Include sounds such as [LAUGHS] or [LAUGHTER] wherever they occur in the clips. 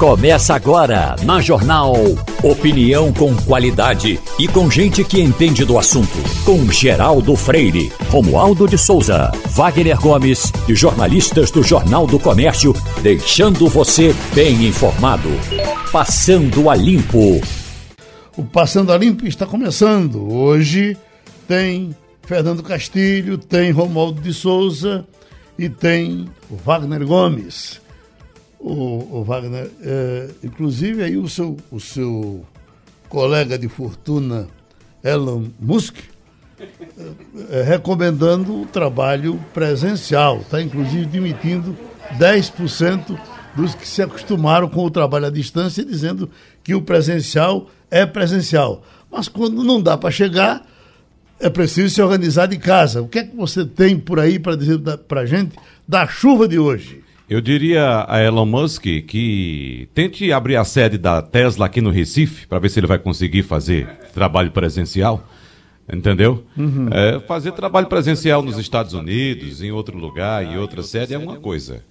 Começa agora na Jornal. Opinião com qualidade e com gente que entende do assunto. Com Geraldo Freire, Romualdo de Souza, Wagner Gomes e jornalistas do Jornal do Comércio, deixando você bem informado. Passando a Limpo. O Passando a Limpo está começando. Hoje tem Fernando Castilho, tem Romualdo de Souza e tem Wagner Gomes o, o Wagner, é, inclusive aí o seu, o seu colega de fortuna, Elon Musk, é, é recomendando o trabalho presencial, está inclusive demitindo 10% dos que se acostumaram com o trabalho à distância, dizendo que o presencial é presencial. Mas quando não dá para chegar, é preciso se organizar de casa. O que é que você tem por aí para dizer para a gente da chuva de hoje? Eu diria a Elon Musk que tente abrir a sede da Tesla aqui no Recife, para ver se ele vai conseguir fazer trabalho presencial. Entendeu? Uhum. É, fazer trabalho presencial nos Estados Unidos, em outro lugar, em outra sede, é uma coisa.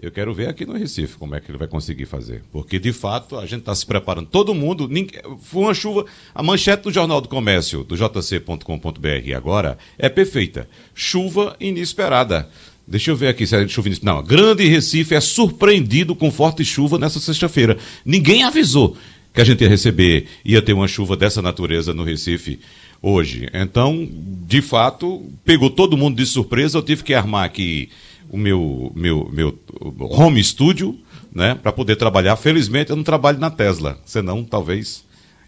Eu quero ver aqui no Recife como é que ele vai conseguir fazer. Porque, de fato, a gente está se preparando. Todo mundo. Ninguém, foi uma chuva. A manchete do Jornal do Comércio, do jc.com.br agora, é perfeita. Chuva inesperada. Deixa eu ver aqui se é chuva. Não, Grande Recife é surpreendido com forte chuva nessa sexta-feira. Ninguém avisou que a gente ia receber, ia ter uma chuva dessa natureza no Recife hoje. Então, de fato, pegou todo mundo de surpresa. Eu tive que armar aqui o meu, meu, meu home studio, né, para poder trabalhar. Felizmente, eu não trabalho na Tesla, senão talvez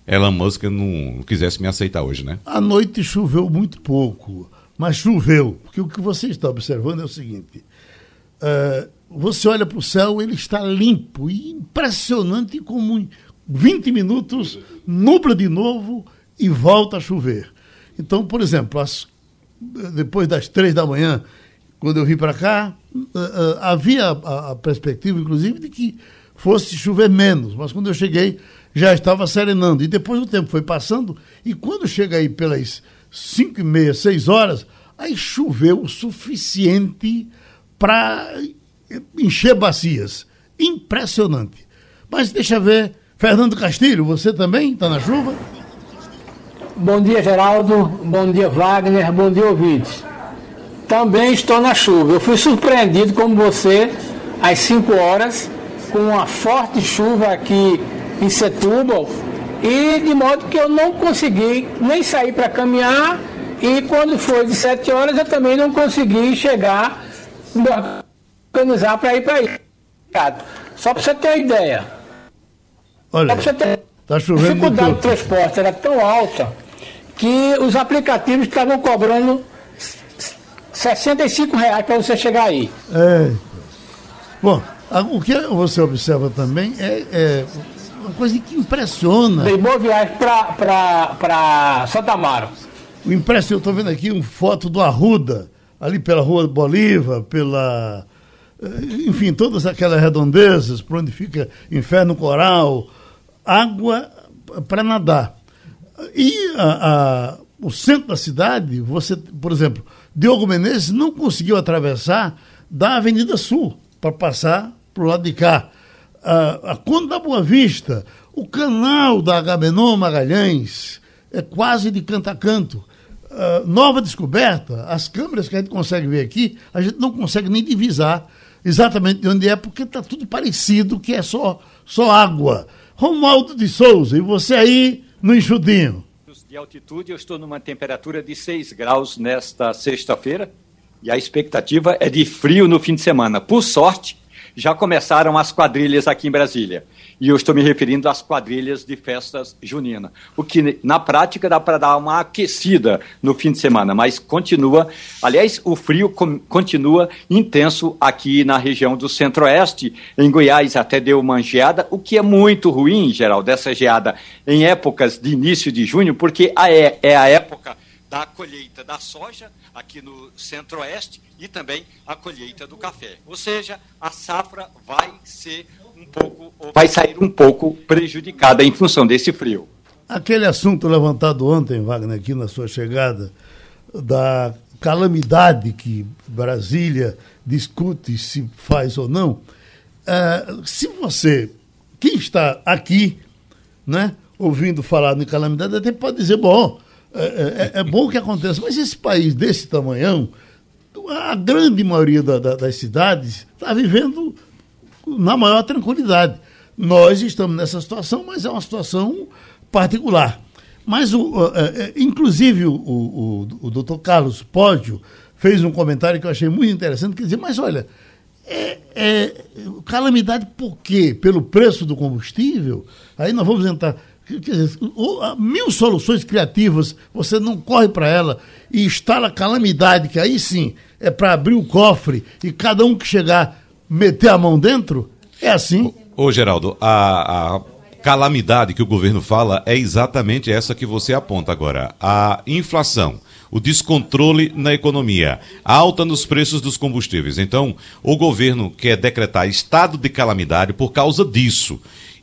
Elon Musk não quisesse me aceitar hoje, né? A noite choveu muito pouco mas choveu. Porque o que você está observando é o seguinte: uh, você olha para o céu, ele está limpo e impressionante, como 20 minutos nubla de novo e volta a chover. Então, por exemplo, as, depois das três da manhã, quando eu vim para cá, uh, uh, havia a, a perspectiva, inclusive, de que fosse chover menos, mas quando eu cheguei já estava serenando. E depois o tempo foi passando, e quando chega aí pelas 5 e meia, 6 horas, aí choveu o suficiente para encher bacias. Impressionante. Mas deixa ver, Fernando Castilho, você também está na chuva? Bom dia, Geraldo. Bom dia, Wagner. Bom dia, ouvintes. Também estou na chuva. Eu fui surpreendido, como você, às 5 horas, com uma forte chuva aqui em Setúbal e de modo que eu não consegui nem sair para caminhar e quando foi de sete horas eu também não consegui chegar, organizar para ir para aí. Só para você ter uma ideia. Olha, você ter... tá chovendo a dificuldade do transporte era tão alta que os aplicativos estavam cobrando 65 reais para você chegar aí. É. Bom, o que você observa também é, é uma coisa que impressiona. Dei boa viagem para Santa Amaro. O impresso, eu estou vendo aqui uma foto do Arruda, ali pela Rua Bolívar, pela. Eh, enfim, todas aquelas redondezas, por onde fica Inferno Coral, água para nadar. E a, a, o centro da cidade, você, por exemplo, Diogo Menezes não conseguiu atravessar da Avenida Sul para passar para o lado de cá a, a Conde da Boa Vista, o canal da Agamenon Magalhães, é quase de canto a canto. Uh, nova descoberta, as câmeras que a gente consegue ver aqui, a gente não consegue nem divisar exatamente de onde é, porque está tudo parecido, que é só, só água. Romualdo de Souza, e você aí no enxudinho? De altitude, eu estou numa temperatura de 6 graus nesta sexta-feira, e a expectativa é de frio no fim de semana. Por sorte, já começaram as quadrilhas aqui em Brasília. E eu estou me referindo às quadrilhas de festas juninas. O que, na prática, dá para dar uma aquecida no fim de semana, mas continua. Aliás, o frio continua intenso aqui na região do centro-oeste. Em Goiás até deu uma geada, o que é muito ruim, em geral, dessa geada em épocas de início de junho, porque é, é a época da colheita da soja aqui no centro-oeste e também a colheita do café. Ou seja, a safra vai ser um pouco, vai sair um pouco prejudicada em função desse frio. Aquele assunto levantado ontem, Wagner, aqui na sua chegada, da calamidade que Brasília discute se faz ou não, uh, se você quem está aqui, né, ouvindo falar em calamidade, até pode dizer, bom, é, é, é bom que aconteça, mas esse país desse tamanhão, a grande maioria da, da, das cidades está vivendo na maior tranquilidade. Nós estamos nessa situação, mas é uma situação particular. Mas, o, é, inclusive, o, o, o doutor Carlos Pódio fez um comentário que eu achei muito interessante, que dizia, mas olha, é, é, calamidade por quê? Pelo preço do combustível? Aí nós vamos entrar. Quer dizer, mil soluções criativas, você não corre para ela e instala calamidade, que aí sim é para abrir o cofre e cada um que chegar meter a mão dentro? É assim? Ô, Geraldo, a, a calamidade que o governo fala é exatamente essa que você aponta agora. A inflação o descontrole na economia, alta nos preços dos combustíveis. Então, o governo quer decretar estado de calamidade por causa disso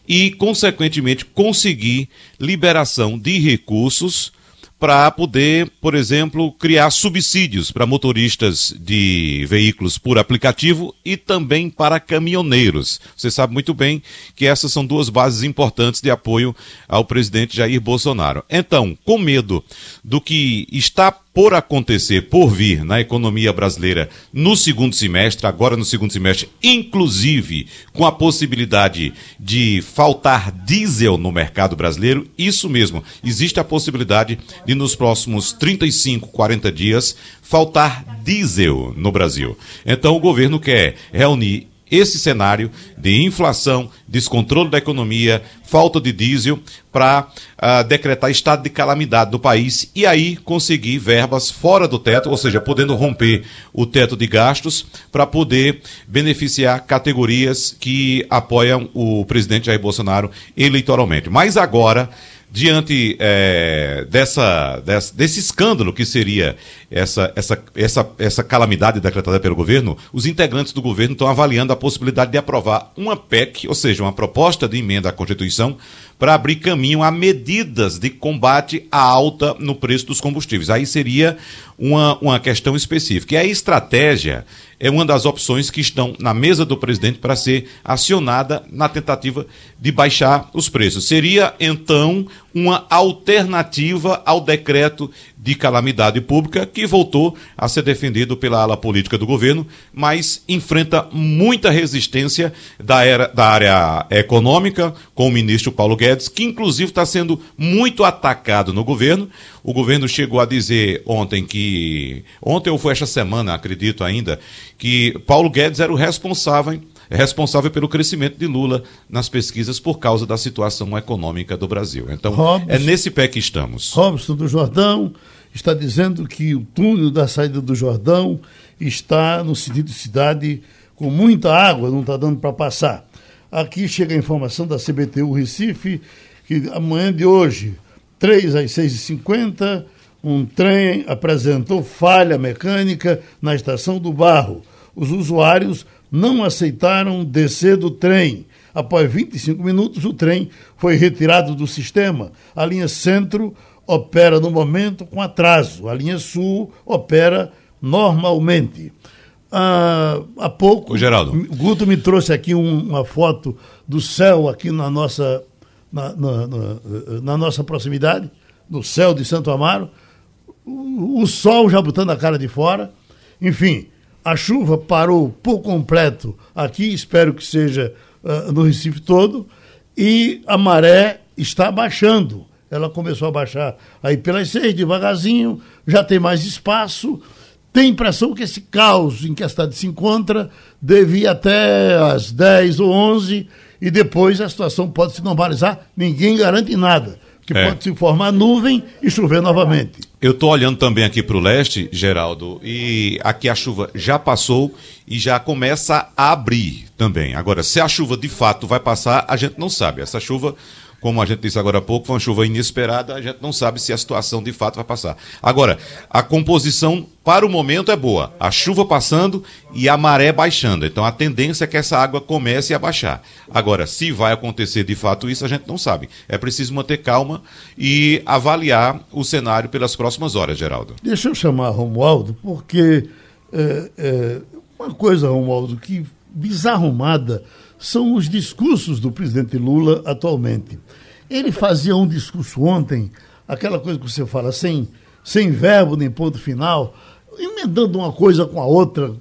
e, consequentemente, conseguir liberação de recursos para poder, por exemplo, criar subsídios para motoristas de veículos por aplicativo e também para caminhoneiros. Você sabe muito bem que essas são duas bases importantes de apoio ao presidente Jair Bolsonaro. Então, com medo do que está por acontecer, por vir na economia brasileira no segundo semestre, agora no segundo semestre, inclusive com a possibilidade de faltar diesel no mercado brasileiro, isso mesmo, existe a possibilidade de nos próximos 35, 40 dias faltar diesel no Brasil. Então o governo quer reunir esse cenário de inflação, descontrole da economia, falta de diesel, para uh, ah, decretar estado de calamidade do país e aí conseguir verbas fora do teto, ou seja, podendo romper o teto de gastos para poder beneficiar categorias que apoiam o presidente Jair Bolsonaro eleitoralmente. Mas agora diante é, dessa, desse escândalo que seria essa, essa, essa, essa calamidade decretada pelo governo, os integrantes do governo estão avaliando a possibilidade de aprovar uma PEC, ou seja, uma proposta de emenda à Constituição, para abrir caminho a medidas de combate à alta no preço dos combustíveis. Aí seria uma, uma questão específica. E a estratégia é uma das opções que estão na mesa do presidente para ser acionada na tentativa de baixar os preços. Seria, então, uma alternativa ao decreto de calamidade pública que voltou a ser defendido pela ala política do governo, mas enfrenta muita resistência da, era, da área econômica, com o ministro Paulo Guedes, que inclusive está sendo muito atacado no governo. O governo chegou a dizer ontem que, ontem ou foi esta semana, acredito ainda, que Paulo Guedes era o responsável responsável pelo crescimento de Lula nas pesquisas por causa da situação econômica do Brasil. Então, Robson, é nesse pé que estamos. Robson do Jordão está dizendo que o túnel da saída do Jordão está no sentido de cidade com muita água, não está dando para passar. Aqui chega a informação da CBTU Recife, que amanhã de hoje, 3 às 6h50, um trem apresentou falha mecânica na estação do Barro. Os usuários não aceitaram descer do trem. Após 25 minutos, o trem foi retirado do sistema. A linha centro opera no momento com atraso. A linha sul opera normalmente. Ah, há pouco, o Geraldo. Guto me trouxe aqui um, uma foto do céu aqui na nossa, na, na, na, na, nossa proximidade, no céu de Santo Amaro. O, o sol já botando a cara de fora. Enfim, a chuva parou por completo aqui, espero que seja uh, no Recife todo, e a maré está baixando. Ela começou a baixar aí pelas seis, devagarzinho, já tem mais espaço. Tem impressão que esse caos em que a cidade se encontra deve ir até às 10 ou 11 e depois a situação pode se normalizar. Ninguém garante nada que é. pode se formar nuvem e chover novamente. Eu estou olhando também aqui para o leste, Geraldo, e aqui a chuva já passou e já começa a abrir também. Agora, se a chuva de fato vai passar, a gente não sabe. Essa chuva como a gente disse agora há pouco, foi uma chuva inesperada, a gente não sabe se a situação de fato vai passar. Agora, a composição para o momento é boa. A chuva passando e a maré baixando. Então a tendência é que essa água comece a baixar. Agora, se vai acontecer de fato isso, a gente não sabe. É preciso manter calma e avaliar o cenário pelas próximas horas, Geraldo. Deixa eu chamar Romualdo, porque é, é, uma coisa, Romualdo, que desarrumada são os discursos do presidente Lula atualmente. Ele fazia um discurso ontem, aquela coisa que você fala, sem, sem verbo nem ponto final, emendando uma coisa com a outra,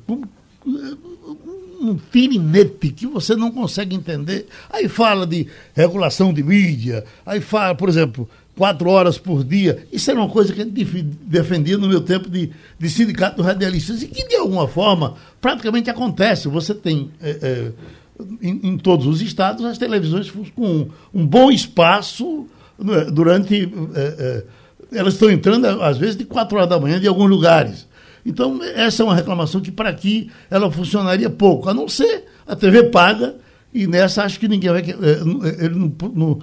um tirinete que você não consegue entender. Aí fala de regulação de mídia, aí fala, por exemplo, quatro horas por dia. Isso era uma coisa que a gente defendia no meu tempo de, de sindicato dos radialistas e que, de alguma forma, praticamente acontece. Você tem. É, é, em, em, todos os estados, as televisões com um, bom espaço né, durante. É, é elas estão entrando, às vezes, de quatro horas da manhã, de alguns lugares. Então, essa é uma reclamação que para aqui ela funcionaria pouco, a não ser a TV paga, e nessa acho que ninguém vai. Eh, ele não, não,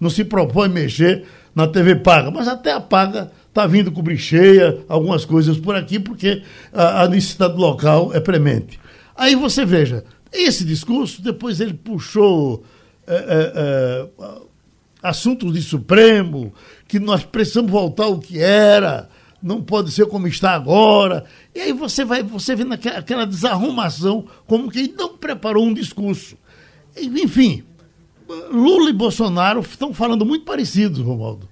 não se propõe mexer na TV paga, mas até a paga está vindo cobrir cheia, algumas coisas por aqui, porque a, a necessidade local é premente. Aí você veja, esse discurso, depois ele puxou é, é, é, assuntos de Supremo, que nós precisamos voltar ao que era não pode ser como está agora. E aí você vai, você vê naquela desarrumação, como que ele não preparou um discurso. Enfim, Lula e Bolsonaro estão falando muito parecidos, Romualdo.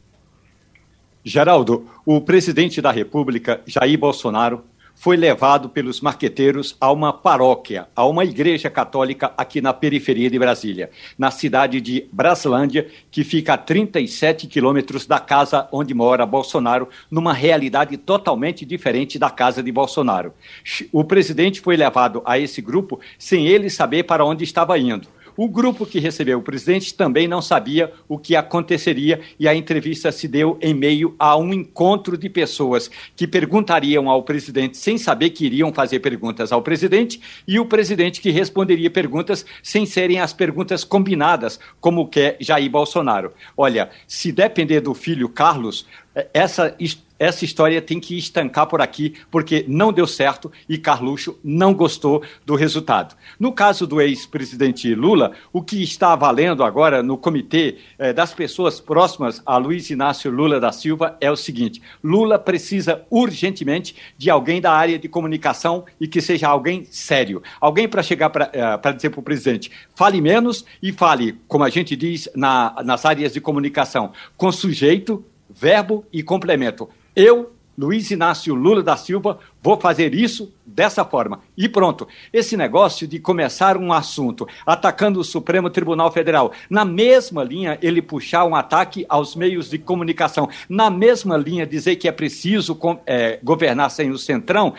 Geraldo, o presidente da República, Jair Bolsonaro, foi levado pelos marqueteiros a uma paróquia, a uma igreja católica aqui na periferia de Brasília, na cidade de Braslândia, que fica a 37 quilômetros da casa onde mora Bolsonaro, numa realidade totalmente diferente da casa de Bolsonaro. O presidente foi levado a esse grupo sem ele saber para onde estava indo. O grupo que recebeu o presidente também não sabia o que aconteceria e a entrevista se deu em meio a um encontro de pessoas que perguntariam ao presidente sem saber que iriam fazer perguntas ao presidente e o presidente que responderia perguntas sem serem as perguntas combinadas, como quer Jair Bolsonaro. Olha, se depender do filho Carlos, é, essa essa história tem que estancar por aqui, porque não deu certo e Carluxo não gostou do resultado. No caso do ex-presidente Lula, o que está valendo agora no comitê eh, das pessoas próximas a Luiz Inácio Lula da Silva é o seguinte: Lula precisa urgentemente de alguém da área de comunicação e que seja alguém sério. Alguém para chegar para eh, dizer para o presidente: fale menos e fale, como a gente diz na, nas áreas de comunicação, com sujeito verbo e complemento. Eu, Luiz Inácio Lula da Silva, Vou fazer isso dessa forma. E pronto. Esse negócio de começar um assunto atacando o Supremo Tribunal Federal, na mesma linha ele puxar um ataque aos meios de comunicação, na mesma linha dizer que é preciso é, governar sem o Centrão,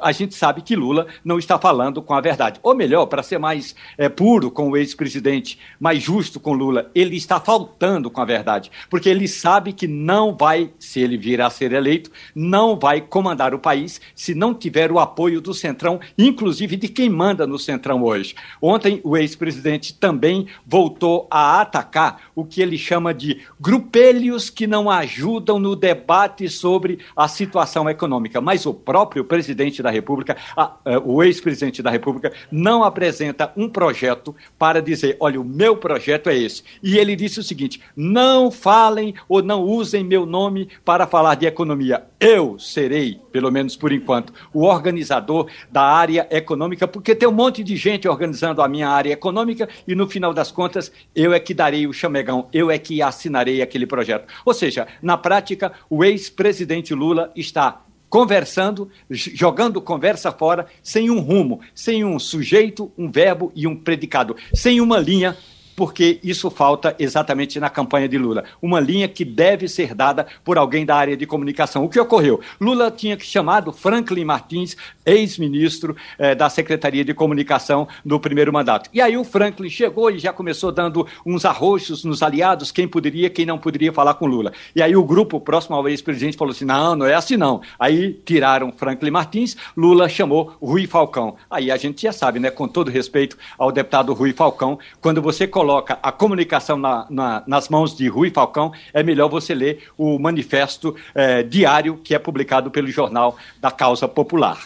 a gente sabe que Lula não está falando com a verdade. Ou melhor, para ser mais é, puro com o ex-presidente, mais justo com Lula, ele está faltando com a verdade. Porque ele sabe que não vai, se ele vir a ser eleito, não vai comandar o país se não tiver o apoio do Centrão, inclusive de quem manda no Centrão hoje. Ontem, o ex-presidente também voltou a atacar o que ele chama de grupelhos que não ajudam no debate sobre a situação econômica. Mas o próprio presidente da República, a, a, eh, o ex-presidente da República, não apresenta um projeto para dizer: olha, o meu projeto é esse. E ele disse o seguinte: não falem ou não usem meu nome para falar de economia. Eu serei, pelo menos por enquanto o organizador da área econômica, porque tem um monte de gente organizando a minha área econômica e no final das contas eu é que darei o chamegão, eu é que assinarei aquele projeto. Ou seja, na prática, o ex-presidente Lula está conversando, jogando conversa fora, sem um rumo, sem um sujeito, um verbo e um predicado, sem uma linha porque isso falta exatamente na campanha de Lula. Uma linha que deve ser dada por alguém da área de comunicação. O que ocorreu? Lula tinha chamado Franklin Martins, ex-ministro eh, da Secretaria de Comunicação no primeiro mandato. E aí o Franklin chegou e já começou dando uns arroxos nos aliados, quem poderia, quem não poderia falar com Lula. E aí o grupo próximo ao ex-presidente falou assim: não, não é assim não. Aí tiraram Franklin Martins, Lula chamou Rui Falcão. Aí a gente já sabe, né, com todo respeito ao deputado Rui Falcão, quando você coloca coloca a comunicação na, na, nas mãos de Rui Falcão, é melhor você ler o manifesto é, diário que é publicado pelo Jornal da Causa Popular.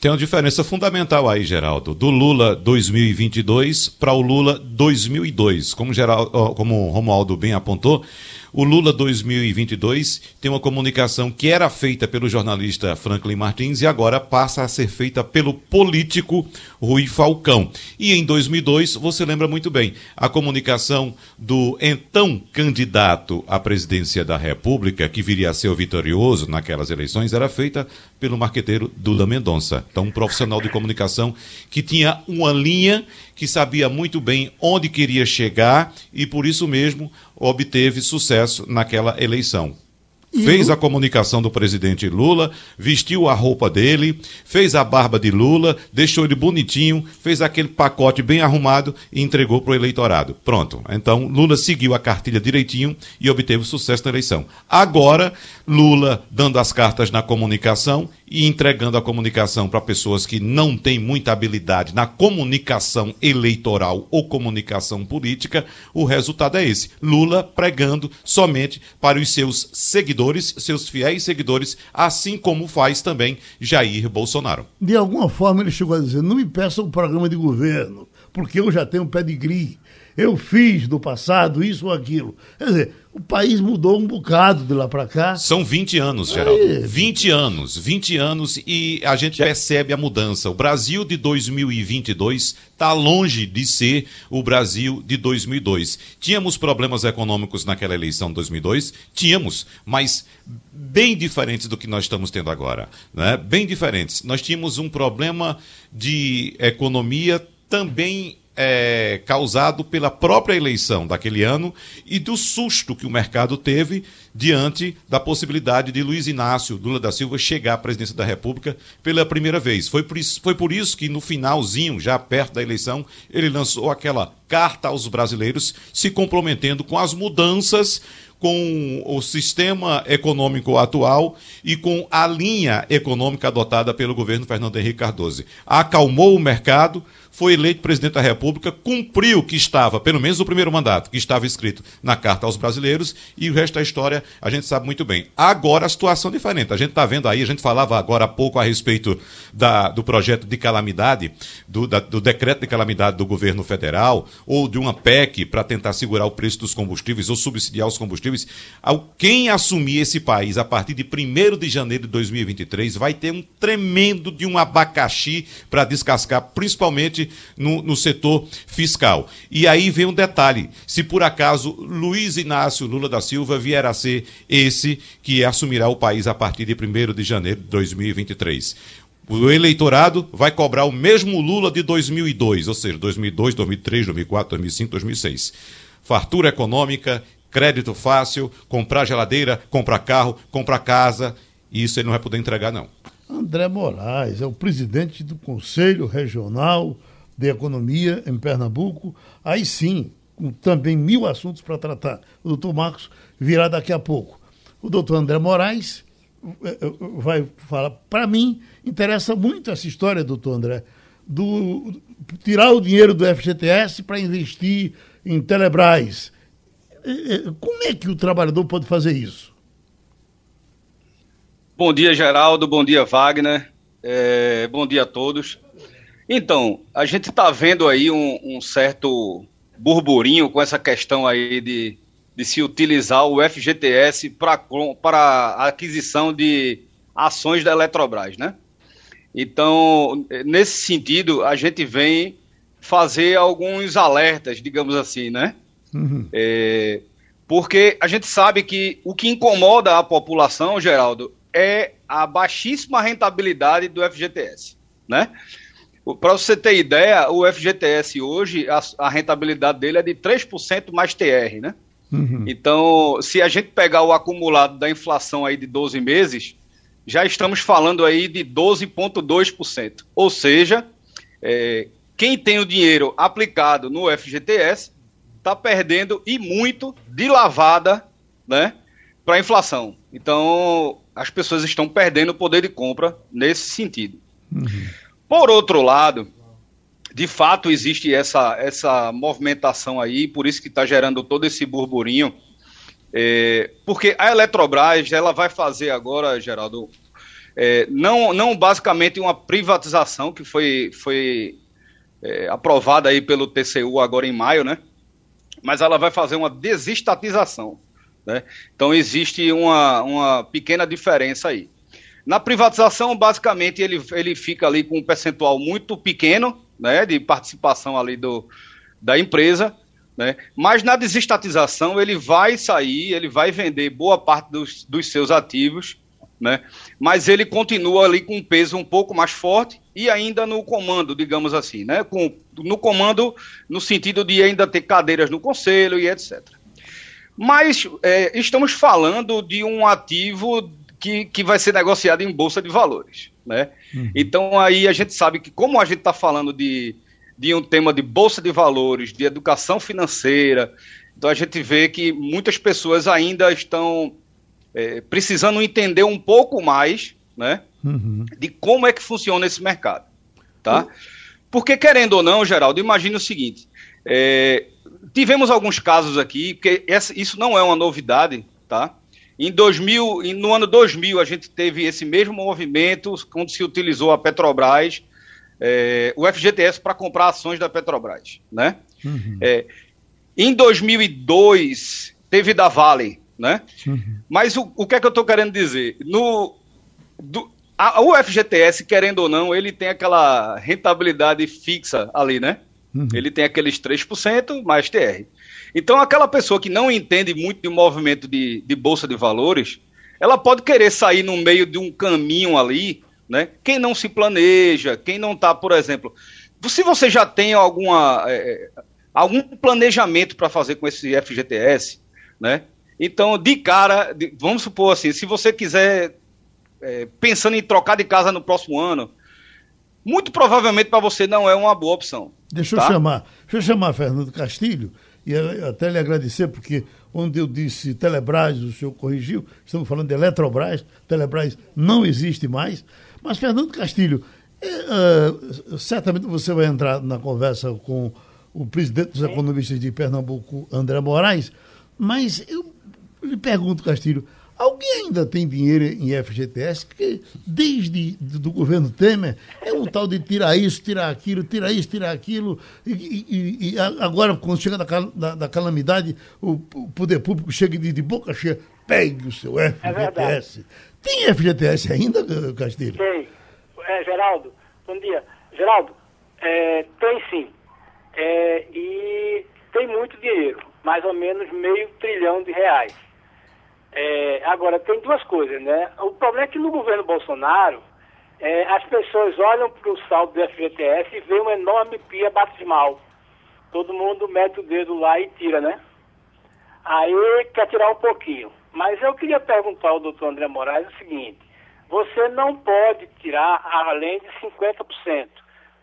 Tem uma diferença fundamental aí, Geraldo, do Lula 2022 para o Lula 2002. Como, Geraldo, como Romualdo bem apontou, o Lula 2022 tem uma comunicação que era feita pelo jornalista Franklin Martins e agora passa a ser feita pelo político Rui Falcão. E em 2002, você lembra muito bem, a comunicação do então candidato à presidência da República, que viria a ser o vitorioso naquelas eleições, era feita pelo marqueteiro Dula Mendonça. Então, um profissional de comunicação que tinha uma linha, que sabia muito bem onde queria chegar e, por isso mesmo, obteve sucesso naquela eleição. Fez a comunicação do presidente Lula, vestiu a roupa dele, fez a barba de Lula, deixou ele bonitinho, fez aquele pacote bem arrumado e entregou para o eleitorado. Pronto. Então, Lula seguiu a cartilha direitinho e obteve sucesso na eleição. Agora, Lula dando as cartas na comunicação e entregando a comunicação para pessoas que não têm muita habilidade na comunicação eleitoral ou comunicação política, o resultado é esse: Lula pregando somente para os seus seguidores, seus fiéis seguidores, assim como faz também Jair Bolsonaro. De alguma forma ele chegou a dizer: não me peçam um programa de governo, porque eu já tenho pedigree. Eu fiz no passado isso ou aquilo. Quer dizer, o país mudou um bocado de lá para cá. São 20 anos, Geraldo. Aí. 20 anos, 20 anos e a gente percebe a mudança. O Brasil de 2022 está longe de ser o Brasil de 2002. Tínhamos problemas econômicos naquela eleição de 2002? Tínhamos, mas bem diferentes do que nós estamos tendo agora. Né? Bem diferentes. Nós tínhamos um problema de economia também é, causado pela própria eleição daquele ano e do susto que o mercado teve diante da possibilidade de Luiz Inácio Lula da Silva chegar à presidência da República pela primeira vez. Foi por isso, foi por isso que no finalzinho, já perto da eleição, ele lançou aquela carta aos brasileiros se comprometendo com as mudanças com o sistema econômico atual e com a linha econômica adotada pelo governo Fernando Henrique Cardoso. Acalmou o mercado, foi eleito presidente da República, cumpriu o que estava, pelo menos o primeiro mandato, que estava escrito na Carta aos Brasileiros, e o resto da história a gente sabe muito bem. Agora a situação é diferente. A gente está vendo aí, a gente falava agora há pouco a respeito da, do projeto de calamidade, do, da, do decreto de calamidade do governo federal, ou de uma PEC para tentar segurar o preço dos combustíveis ou subsidiar os combustíveis. Quem assumir esse país a partir de 1 de janeiro de 2023 vai ter um tremendo de um abacaxi para descascar, principalmente no, no setor fiscal. E aí vem um detalhe: se por acaso Luiz Inácio Lula da Silva vier a ser esse que assumirá o país a partir de 1 de janeiro de 2023 o eleitorado vai cobrar o mesmo Lula de 2002, ou seja, 2002, 2003, 2004, 2005, 2006. Fartura econômica, crédito fácil, comprar geladeira, comprar carro, comprar casa, e isso ele não vai poder entregar, não. André Moraes é o presidente do Conselho Regional de Economia em Pernambuco. Aí sim, com também mil assuntos para tratar. O doutor Marcos virá daqui a pouco. O doutor André Moraes eh, eh, vai falar. Para mim, interessa muito essa história, doutor André, do tirar o dinheiro do FGTS para investir em Telebrás. Eh, como é que o trabalhador pode fazer isso? Bom dia, Geraldo. Bom dia, Wagner. É, bom dia a todos. Então, a gente está vendo aí um, um, certo burburinho com essa questão aí de, de se utilizar o FGTS para a aquisição de ações da Eletrobras, né? Então, nesse sentido, a gente vem fazer alguns alertas, digamos assim, né? Uhum. É, porque a gente sabe que o que incomoda a população, Geraldo, é a baixíssima rentabilidade do FGTS, né? Para você ter ideia, o FGTS hoje, a, a rentabilidade dele é de 3% mais TR, né? Uhum. Então, se a gente pegar o acumulado da inflação aí de 12 meses, já estamos falando aí de 12,2%. Ou seja, é, quem tem o dinheiro aplicado no FGTS está perdendo e muito de lavada né, para a inflação. Então, as pessoas estão perdendo o poder de compra nesse sentido. Uhum. Por outro lado, de fato existe essa, essa movimentação aí, por isso que está gerando todo esse burburinho, é, porque a Eletrobras ela vai fazer agora, Geraldo, é, não, não basicamente uma privatização que foi, foi é, aprovada aí pelo TCU agora em maio, né? Mas ela vai fazer uma desestatização. Né? Então existe uma, uma pequena diferença aí. Na privatização, basicamente, ele, ele fica ali com um percentual muito pequeno né, de participação ali do, da empresa, né, mas na desestatização ele vai sair, ele vai vender boa parte dos, dos seus ativos, né, mas ele continua ali com um peso um pouco mais forte e ainda no comando, digamos assim, né, com, no comando no sentido de ainda ter cadeiras no conselho e etc. Mas é, estamos falando de um ativo que, que vai ser negociado em bolsa de valores. Né? Uhum. Então aí a gente sabe que como a gente está falando de, de um tema de bolsa de valores, de educação financeira, então a gente vê que muitas pessoas ainda estão é, precisando entender um pouco mais né, uhum. de como é que funciona esse mercado. Tá? Uhum. Porque, querendo ou não, Geraldo, imagine o seguinte: é, tivemos alguns casos aqui, porque essa, isso não é uma novidade, tá? Em 2000, no ano 2000, a gente teve esse mesmo movimento quando se utilizou a Petrobras, é, o FGTS para comprar ações da Petrobras, né? Uhum. É, em 2002 teve da Vale, né? Uhum. Mas o, o que é que eu estou querendo dizer? No, do, a, o FGTS, querendo ou não, ele tem aquela rentabilidade fixa ali, né? Uhum. Ele tem aqueles 3% mais TR. Então, aquela pessoa que não entende muito de movimento de, de bolsa de valores, ela pode querer sair no meio de um caminho ali, né? Quem não se planeja, quem não está, por exemplo, se você já tem alguma é, algum planejamento para fazer com esse FGTS, né? Então, de cara, de, vamos supor assim, se você quiser é, pensando em trocar de casa no próximo ano, muito provavelmente para você não é uma boa opção. Deixa tá? eu chamar, deixa eu chamar Fernando Castilho e até lhe agradecer, porque onde eu disse Telebrás, o senhor corrigiu, estamos falando de Eletrobras, Telebrás não existe mais. Mas, Fernando Castilho, é, uh, certamente você vai entrar na conversa com o presidente dos economistas de Pernambuco, André Moraes, mas eu lhe pergunto, Castilho, Alguém ainda tem dinheiro em FGTS? Porque desde do governo Temer é um tal de tirar isso, tirar aquilo, tirar isso, tirar aquilo. E, e, e agora, quando chega da, da, da calamidade, o, o, poder público chega de, de boca cheia, pegue o seu FGTS. É tem FGTS ainda, Castilho? Tem. É, Geraldo, bom dia. Geraldo, é, tem sim. É, e tem muito dinheiro, mais ou menos meio trilhão de reais. É, agora, tem duas coisas, né? O problema é que no governo Bolsonaro, é, as pessoas olham para o saldo do FGTS e veem uma enorme pia batismal. Todo mundo mete o dedo lá e tira, né? Aí quer tirar um pouquinho. Mas eu queria perguntar ao doutor André Moraes o seguinte: você não pode tirar além de 50%.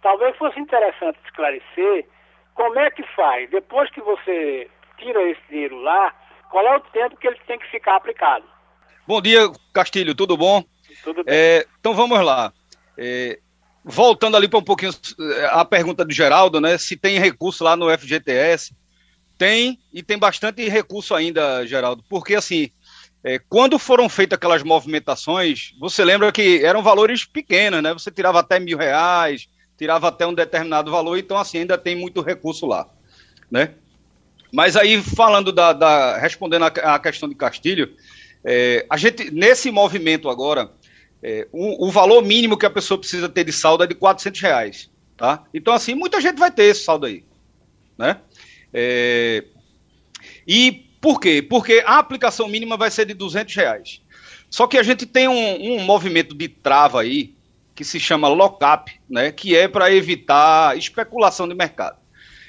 Talvez fosse interessante esclarecer como é que faz, depois que você tira esse dinheiro lá, qual é o tempo que ele tem que ficar aplicado. Bom dia, Castilho, tudo bom? Tudo bem. É, então vamos lá. É, voltando ali para um pouquinho é, a pergunta do Geraldo, né? Se tem recurso lá no FGTS. Tem, e tem bastante recurso ainda, Geraldo, porque assim, é, quando foram feitas aquelas movimentações, você lembra que eram valores pequenos, né? Você tirava até mil reais, tirava até um determinado valor, então assim, ainda tem muito recurso lá, né? Mas aí, falando da. da respondendo a, questão de Castilho, é, a gente, nesse movimento agora, é, o, o, valor mínimo que a pessoa precisa ter de saldo é de 400 reais. Tá? Então, assim, muita gente vai ter esse saldo aí. Né? É, e por quê? Porque a aplicação mínima vai ser de 200 reais. Só que a gente tem um, um movimento de trava aí, que se chama lock-up, né, que é para evitar especulação de mercado.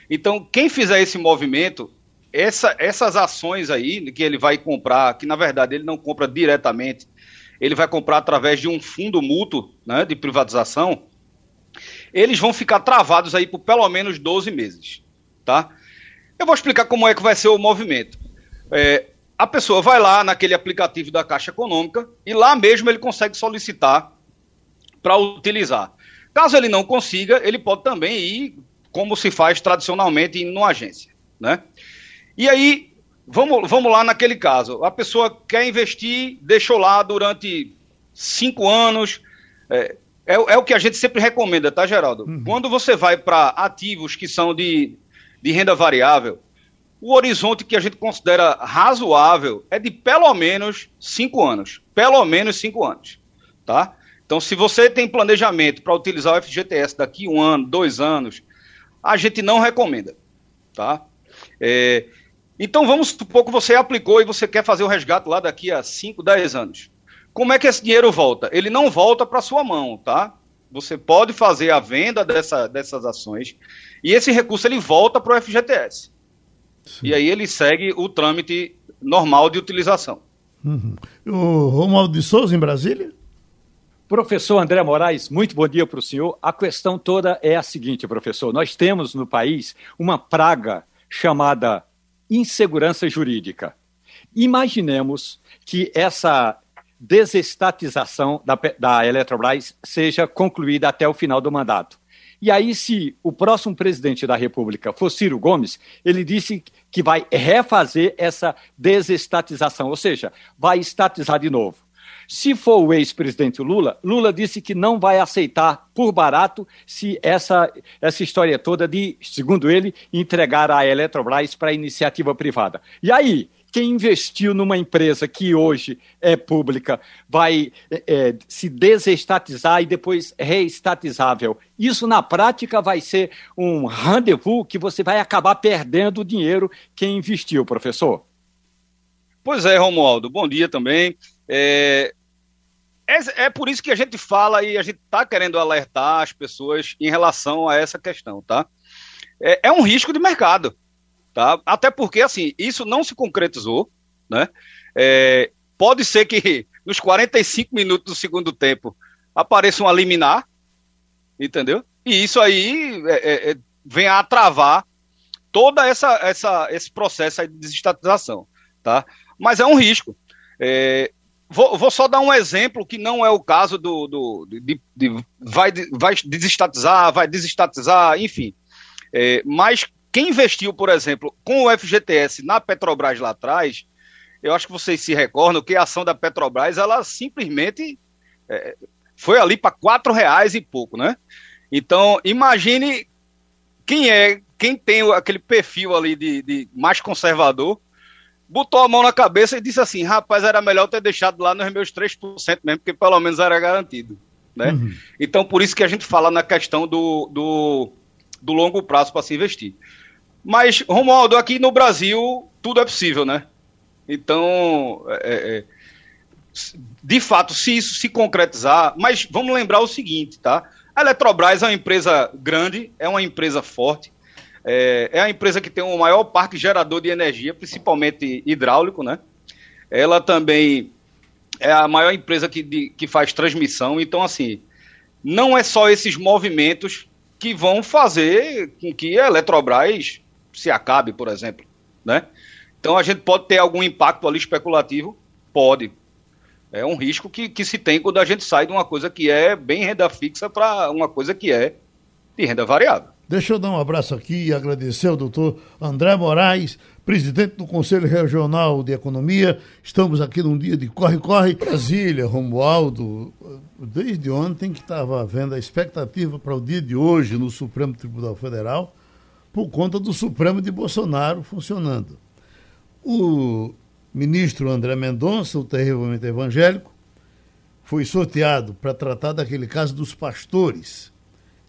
Então, quem fizer esse movimento, essa, essas ações aí que ele vai comprar, que na verdade ele não compra diretamente, ele vai comprar através de um fundo mútuo né, de privatização, eles vão ficar travados aí por pelo menos 12 meses. Tá? Eu vou explicar como é que vai ser o movimento. É, a pessoa vai lá naquele aplicativo da Caixa Econômica e lá mesmo ele consegue solicitar para utilizar. Caso ele não consiga, ele pode também ir, como se faz tradicionalmente, em uma agência. Né? E aí, vamos, vamos lá naquele caso. A pessoa quer investir, deixou lá durante cinco anos. É, é, é o que a gente sempre recomenda, tá, Geraldo? Uhum. Quando você vai para ativos que são de, de renda variável, o horizonte que a gente considera razoável é de pelo menos cinco anos. Pelo menos cinco anos. Tá? Então, se você tem planejamento para utilizar o FGTS daqui um ano, dois anos, a gente não recomenda, tá? É, então, vamos supor que você aplicou e você quer fazer o resgate lá daqui a 5, 10 anos. Como é que esse dinheiro volta? Ele não volta para sua mão, tá? Você pode fazer a venda dessa, dessas ações e esse recurso ele volta para o FGTS. Sim. E aí ele segue o trâmite normal de utilização. Uhum. O Romualdo de Souza, em Brasília? Professor André Moraes, muito bom dia para o senhor. A questão toda é a seguinte, professor: nós temos no país uma praga chamada insegurança jurídica. Imaginemos que essa desestatização da, da Eletrobras seja concluída até o final do mandato. E aí, se o próximo presidente da República for Ciro Gomes, ele disse que vai refazer essa desestatização, ou seja, vai estatizar de novo. Se for o ex-presidente Lula, Lula disse que não vai aceitar por barato se essa, essa história toda de, segundo ele, entregar a Eletrobras para iniciativa privada. E aí, quem investiu numa empresa que hoje é pública vai é, é, se desestatizar e depois reestatizável. Isso, na prática, vai ser um rendezvous que você vai acabar perdendo o dinheiro quem investiu, professor. Pois é, Romualdo. Bom dia também. É, é, é, por isso que a gente fala e a gente está querendo alertar as pessoas em relação a essa questão, tá? É, é, um risco de mercado, tá? Até porque, assim, isso não se concretizou, né? É, pode ser que [LAUGHS] nos 45 minutos do segundo tempo apareça um liminar, entendeu? E isso aí é, é, é, vem a travar toda essa, essa esse processo de desestatização, tá? Mas é um risco. É, Vou, vou, só dar um exemplo que não é o caso do. do de, de, vai, vai desestatizar, vai desestatizar, enfim. É, mas quem investiu, por exemplo, com o FGTS na Petrobras lá atrás, eu acho que vocês se recordam que a ação da Petrobras, ela simplesmente é, foi ali para quatro reais e pouco, né? Então, imagine quem é, quem tem aquele perfil ali de, de mais conservador, botou a mão na cabeça e disse assim: rapaz, era melhor ter deixado lá nos meus 3% mesmo, porque pelo menos era garantido. Né? Uhum. Então, por isso que a gente fala na questão do, do, do longo prazo para se investir. Mas, Romualdo, aqui no Brasil, tudo é possível, né? Então, é, é, de fato, se isso se concretizar, mas vamos lembrar o seguinte, tá? A Eletrobras é uma empresa grande, é uma empresa forte, é, é a empresa que tem o maior parque gerador de energia, principalmente hidráulico, né? Ela também é a maior empresa que, de, que faz transmissão. Então, assim, não é só esses movimentos que vão fazer com que a Eletrobras se acabe, por exemplo, né? Então, a gente pode ter algum impacto ali especulativo? Pode. É um risco que, que se tem quando a gente sai de uma coisa que é bem renda fixa para uma coisa que é de renda variável. Deixa eu dar um abraço aqui e agradecer ao doutor André Moraes, presidente do Conselho Regional de Economia. Estamos aqui num dia de corre-corre. Brasília, Romualdo, desde ontem que estava havendo a expectativa para o dia de hoje no Supremo Tribunal Federal, por conta do Supremo de Bolsonaro funcionando. O ministro André Mendonça, o terrivelmente evangélico, foi sorteado para tratar daquele caso dos pastores.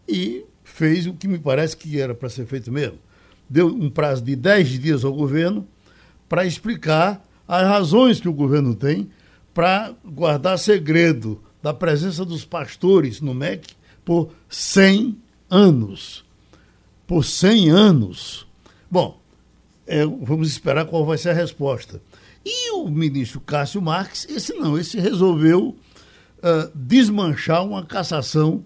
E fez o que me parece que era para ser feito mesmo. Deu um prazo de 10 dias ao governo para explicar as razões que o governo tem para guardar segredo da presença dos pastores no MEC por 100 anos. Por 100 anos. Bom, é, vamos esperar qual vai ser a resposta. E o ministro Cássio Marques, esse não, esse resolveu uh, desmanchar uma cassação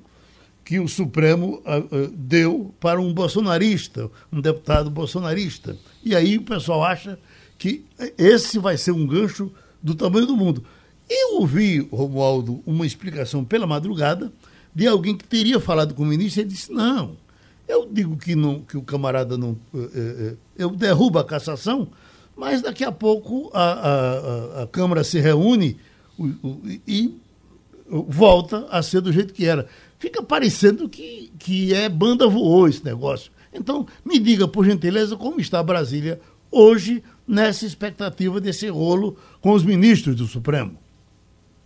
que o Supremo uh, uh, deu para um bolsonarista, um deputado bolsonarista. E aí o pessoal acha que esse vai ser um gancho do tamanho do mundo. Eu ouvi, Romualdo, uma explicação pela madrugada de alguém que teria falado com o ministro e disse: não, eu digo que, não, que o camarada não. Uh, eu derrubo a cassação, mas daqui a pouco a, a, a Câmara se reúne e volta a ser do jeito que era fica parecendo que, que é banda voou esse negócio. Então, me diga, por gentileza, como está Brasília hoje nessa expectativa desse rolo com os ministros do Supremo?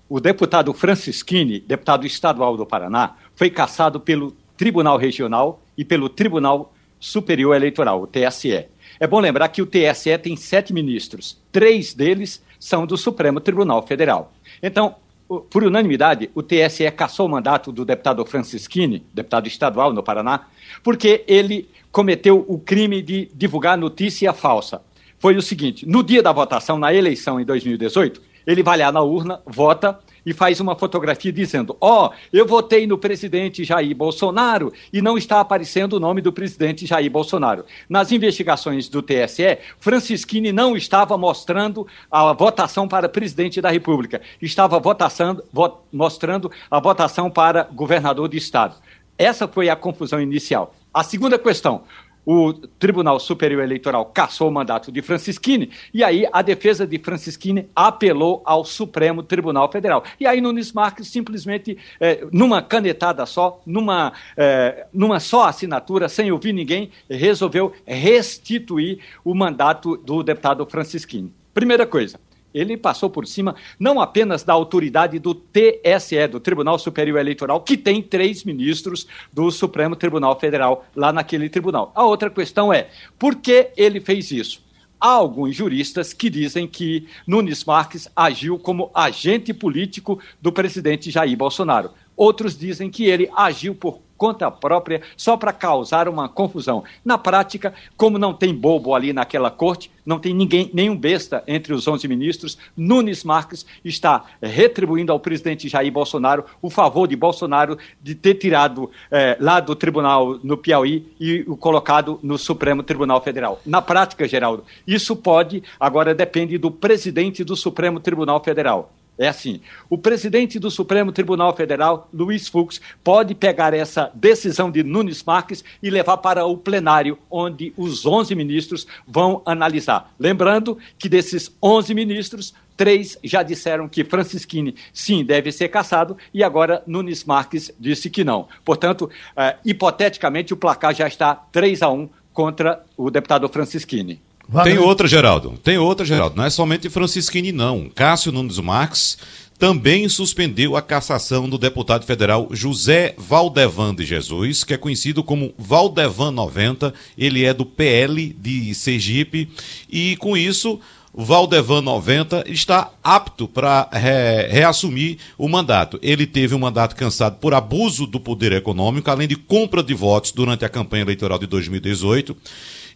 o deputado Francisquini, deputado estadual do Paraná, foi cassado pelo Tribunal Regional e pelo Tribunal Superior Eleitoral, o TSE. É bom lembrar que o TSE tem sete ministros, três deles são do Supremo Tribunal Federal. Então, por unanimidade, o TSE cassou o mandato do deputado Francisquini, deputado estadual no Paraná, porque ele cometeu o crime de divulgar notícia falsa. Foi o seguinte: no dia da votação, na eleição em 2018, ele vai lá na urna, vota e faz uma fotografia dizendo: Ó, oh, eu votei no presidente Jair Bolsonaro e não está aparecendo o nome do presidente Jair Bolsonaro. Nas investigações do TSE, Francisquini não estava mostrando a votação para presidente da República, estava votação, vo, mostrando a votação para governador de estado. Essa foi a confusão inicial. A segunda questão: o Tribunal Superior Eleitoral cassou o mandato de Francisquini, e aí a defesa de Francisquini apelou ao Supremo Tribunal Federal. E aí Nunes Marques simplesmente, é, numa canetada só, numa, é, numa só assinatura, sem ouvir ninguém, resolveu restituir o mandato do deputado Francisquini. Primeira coisa, ele passou por cima não apenas da autoridade do TSE, do Tribunal Superior Eleitoral, que tem três ministros do Supremo Tribunal Federal lá naquele tribunal. A outra questão é, por que ele fez isso? Há alguns juristas que dizem que Nunes Marques agiu como agente político do presidente Jair Bolsonaro. Outros dizem que ele agiu por conta própria só para causar uma confusão. Na prática, como não tem bobo ali naquela corte, não tem ninguém, nenhum besta entre os 11 ministros, Nunes Marques está retribuindo ao presidente Jair Bolsonaro o favor de Bolsonaro de ter tirado eh, lá do tribunal no Piauí e o colocado no Supremo Tribunal Federal. Na prática, Geraldo, isso pode, agora depende do presidente do Supremo Tribunal Federal. É assim: o presidente do Supremo Tribunal Federal, Luiz Fux, pode pegar essa decisão de Nunes Marques e levar para o plenário, onde os 11 ministros vão analisar. Lembrando que desses 11 ministros, três já disseram que Francisquini sim deve ser cassado e agora Nunes Marques disse que não. Portanto, uh, hipoteticamente, o placar já está 3 a 1 contra o deputado Francisquini. Tem outra, Geraldo. Tem outra, Geraldo. Não é somente Francisquini, não. Cássio Nunes Marques também suspendeu a cassação do deputado federal José Valdevan de Jesus, que é conhecido como Valdevan 90. Ele é do PL de Sergipe. E com isso, Valdevan 90 está apto para re, reassumir o mandato. Ele teve um mandato cansado por abuso do poder econômico, além de compra de votos durante a campanha eleitoral de 2018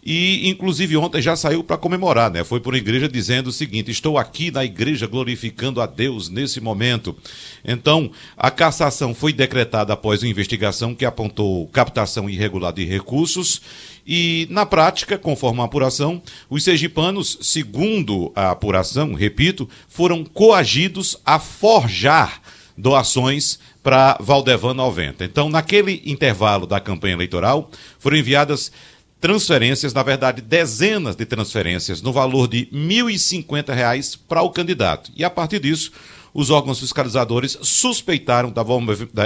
e inclusive ontem já saiu para comemorar, né? Foi por igreja dizendo o seguinte: estou aqui na igreja glorificando a Deus nesse momento. Então, a cassação foi decretada após uma investigação que apontou captação irregular de recursos e, na prática, conforme a apuração, os sergipanos, segundo a apuração, repito, foram coagidos a forjar doações para Valdevan 90. Então, naquele intervalo da campanha eleitoral, foram enviadas transferências, na verdade, dezenas de transferências, no valor de R$ 1.050 para o candidato. E a partir disso, os órgãos fiscalizadores suspeitaram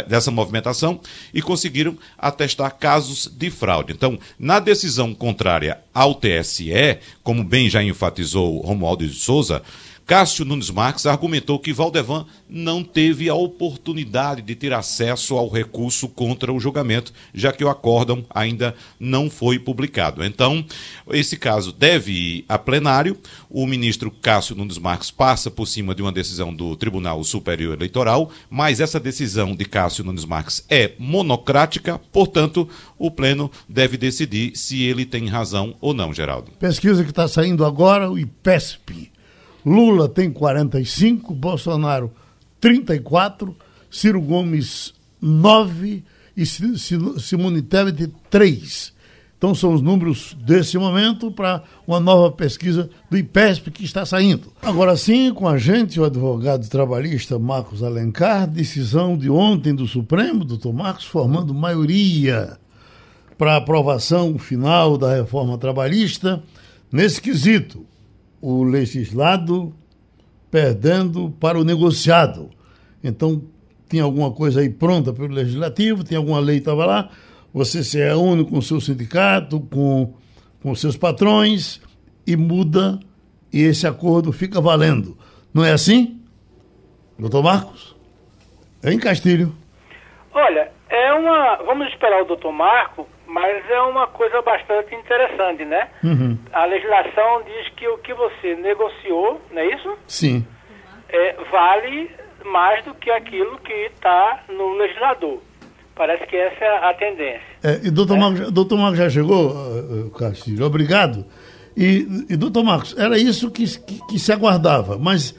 dessa movimentação e conseguiram atestar casos de fraude. Então, na decisão contrária ao TSE, como bem já enfatizou Romualdo de Souza, Cássio Nunes Marques argumentou que Valdevan não teve a oportunidade de ter acesso ao recurso contra o julgamento, já que o acórdão ainda não foi publicado. Então, esse caso deve ir a plenário. O ministro Cássio Nunes Marques passa por cima de uma decisão do Tribunal Superior Eleitoral, mas essa decisão de Cássio Nunes Marques é monocrática, portanto, o Pleno deve decidir se ele tem razão ou não, Geraldo. Pesquisa que está saindo agora, o IPESP Lula tem 45, Bolsonaro 34, Ciro Gomes 9 e Simone Tebet 3. Então são os números desse momento para uma nova pesquisa do IPESP que está saindo. Agora sim, com a gente, o advogado trabalhista Marcos Alencar, decisão de ontem do Supremo, doutor Marcos, formando maioria para aprovação final da reforma trabalhista nesse quesito o legislado perdendo para o negociado. Então, tinha alguma coisa aí pronta pelo legislativo, tinha alguma lei estava lá, você se reúne com o seu sindicato, com, com seus patrões e muda e esse acordo fica valendo. Não é assim? Doutor Marcos? Em Castilho. Olha, é uma. Vamos esperar o doutor Marco, mas é uma coisa bastante interessante, né? Uhum. A legislação diz que o que você negociou, não é isso? Sim. É, vale mais do que aquilo que está no legislador. Parece que essa é a tendência. É, e doutor, Marcos, doutor Marcos já chegou, uh, Castilho, obrigado. E, e doutor Marcos, era isso que, que, que, se aguardava, mas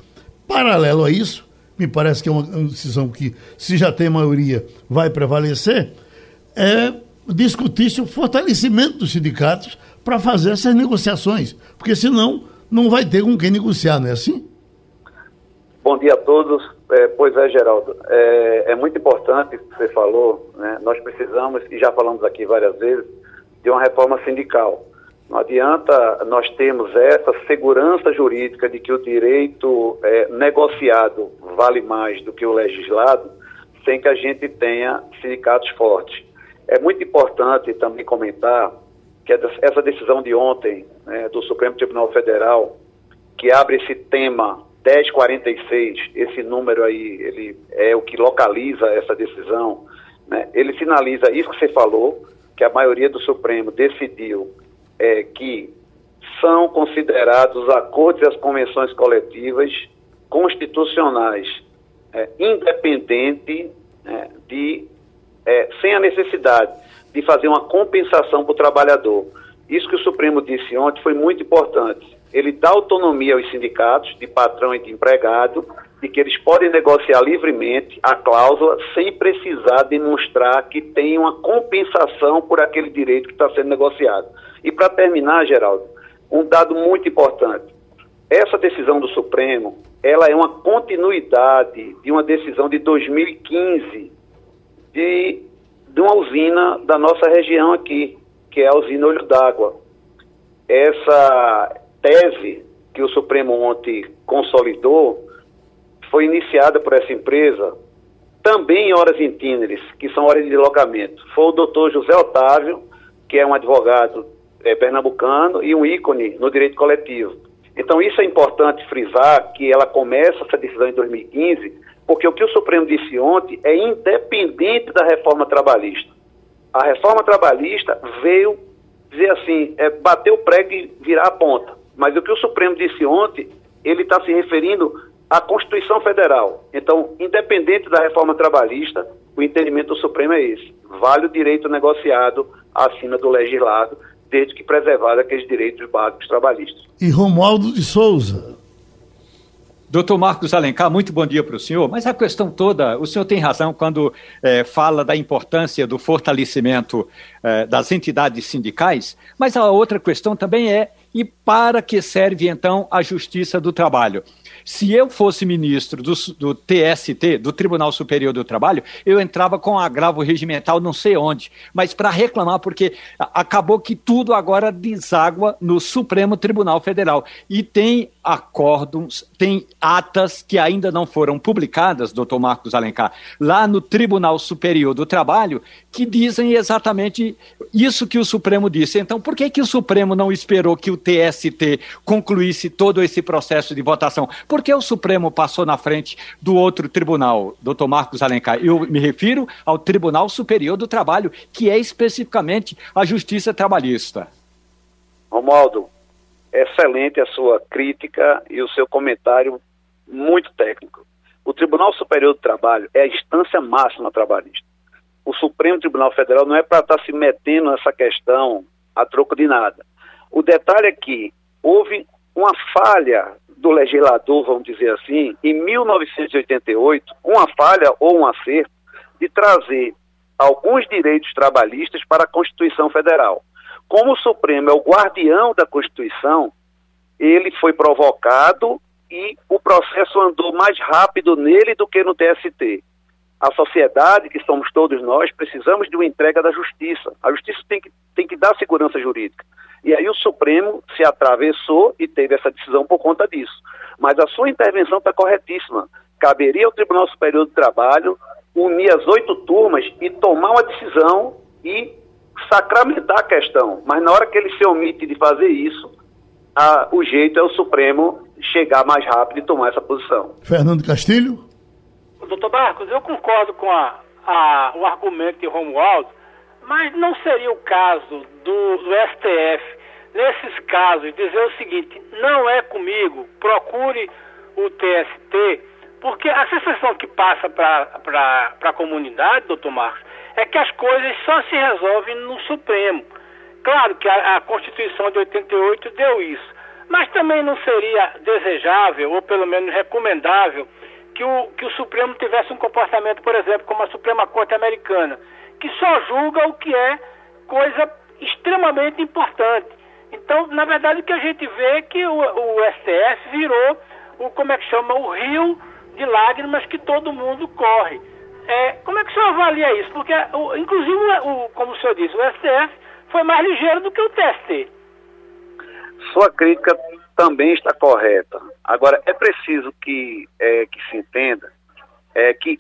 paralelo a isso, me parece que é uma, uma decisão que, se já tem maioria, vai prevalecer, é discutir-se o fortalecimento dos sindicatos para fazer essas negociações, porque senão não vai ter com quem negociar, não é assim? Bom dia a todos. É, pois é, Geraldo. É, é, muito importante o que você falou. Né? Nós precisamos, e já falamos aqui várias vezes, de uma reforma sindical. Não adianta nós termos essa segurança jurídica de que o direito é, negociado vale mais do que o legislado, sem que a gente tenha sindicatos fortes. É muito importante também comentar que essa decisão de ontem né, do Supremo Tribunal Federal, que abre esse tema 1046, esse número aí, ele é o que localiza essa decisão, né? ele sinaliza isso que você falou, que a maioria do Supremo decidiu é, que são considerados os acordos e as convenções coletivas constitucionais, é, independente é, de, é, sem a necessidade de fazer uma compensação para o trabalhador. Isso que o Supremo disse ontem foi muito importante ele dá autonomia aos sindicatos de patrão e de empregado, de que eles podem negociar livremente a cláusula sem precisar demonstrar que tem uma compensação por aquele direito que está sendo negociado. E para terminar, Geraldo, um dado muito importante. Essa decisão do Supremo, ela é uma continuidade de uma decisão de 2015 de, de uma usina da nossa região aqui, que é a usina Olho d'Água. Essa, tese que o Supremo ontem consolidou foi iniciada por essa empresa também em horas intíneres, que são horas de deslocamento. Foi o doutor José Otávio, que é um advogado é, pernambucano e um ícone no direito coletivo. Então, isso é importante frisar que ela começa essa decisão em 2015, porque o que o Supremo disse ontem é independente da reforma trabalhista. A reforma trabalhista veio dizer assim, é, bater o prego e virar a ponta. Mas o que o Supremo disse ontem, ele está se referindo à Constituição Federal. Então, independente da reforma trabalhista, o entendimento do Supremo é esse. Vale o direito negociado acima do legislado, desde que preservado aqueles direitos básicos trabalhistas. E Romualdo de Souza. Doutor Marcos Alencar, muito bom dia para o senhor. Mas a questão toda, o senhor tem razão quando é, fala da importância do fortalecimento é, das entidades sindicais, mas a outra questão também é e para que serve então a Justiça do Trabalho? Se eu fosse ministro do, do, TST, do Tribunal Superior do Trabalho, eu entrava com agravo regimental não sei onde, mas para reclamar, porque acabou que tudo agora deságua no Supremo Tribunal Federal. E tem acórdons, tem atas que ainda não foram publicadas, doutor Marcos Alencar, lá no Tribunal Superior do Trabalho, que dizem exatamente isso que o Supremo disse. Então, por que, que o Supremo não esperou que o TST concluísse todo esse processo de votação? Por que o Supremo passou na frente do outro tribunal, doutor Marcos Alencar? Eu me refiro ao Tribunal Superior do Trabalho, que é especificamente a Justiça Trabalhista. Romualdo, excelente a sua crítica e o seu comentário muito técnico. O Tribunal Superior do Trabalho é a instância máxima trabalhista. O Supremo Tribunal Federal não é para estar tá se metendo nessa questão a troco de nada. O detalhe é que houve uma falha do legislador, vamos dizer assim, em 1988, uma falha ou um acerto de trazer alguns direitos trabalhistas para a Constituição Federal. Como o Supremo é o guardião da Constituição, ele foi provocado e o processo andou mais rápido nele do que no TST. A sociedade, que somos todos nós, precisamos de uma entrega da justiça. A justiça tem que, tem que dar segurança jurídica. E aí o Supremo se atravessou e teve essa decisão por conta disso. Mas a sua intervenção está corretíssima. Caberia ao Tribunal Superior do Trabalho unir as oito turmas e tomar uma decisão e sacramentar a questão. Mas na hora que ele se omite de fazer isso, a, o jeito é o Supremo chegar mais rápido e tomar essa posição. Fernando Castilho? doutor Marcos, eu concordo com a, a, o argumento de Romualdo, mas não seria o caso do, do STF, nesses casos, dizer o seguinte: não é comigo, procure o TST, porque a sensação que passa para a comunidade, doutor Marcos, é que as coisas só se resolvem no Supremo. Claro que a, a Constituição de 88 deu isso, mas também não seria desejável, ou pelo menos recomendável, que o, que o Supremo tivesse um comportamento, por exemplo, como a Suprema Corte Americana, que só julga o que é coisa extremamente importante. Então, na verdade, o que a gente vê é que o, o STF virou o, como é que chama, o rio de lágrimas que todo mundo corre. É, como é que o senhor avalia isso? Porque, o, inclusive, o, como o senhor disse, o STF foi mais ligeiro do que o TST. Sua crítica também está correta. Agora, é preciso que, é, que se entenda é, que,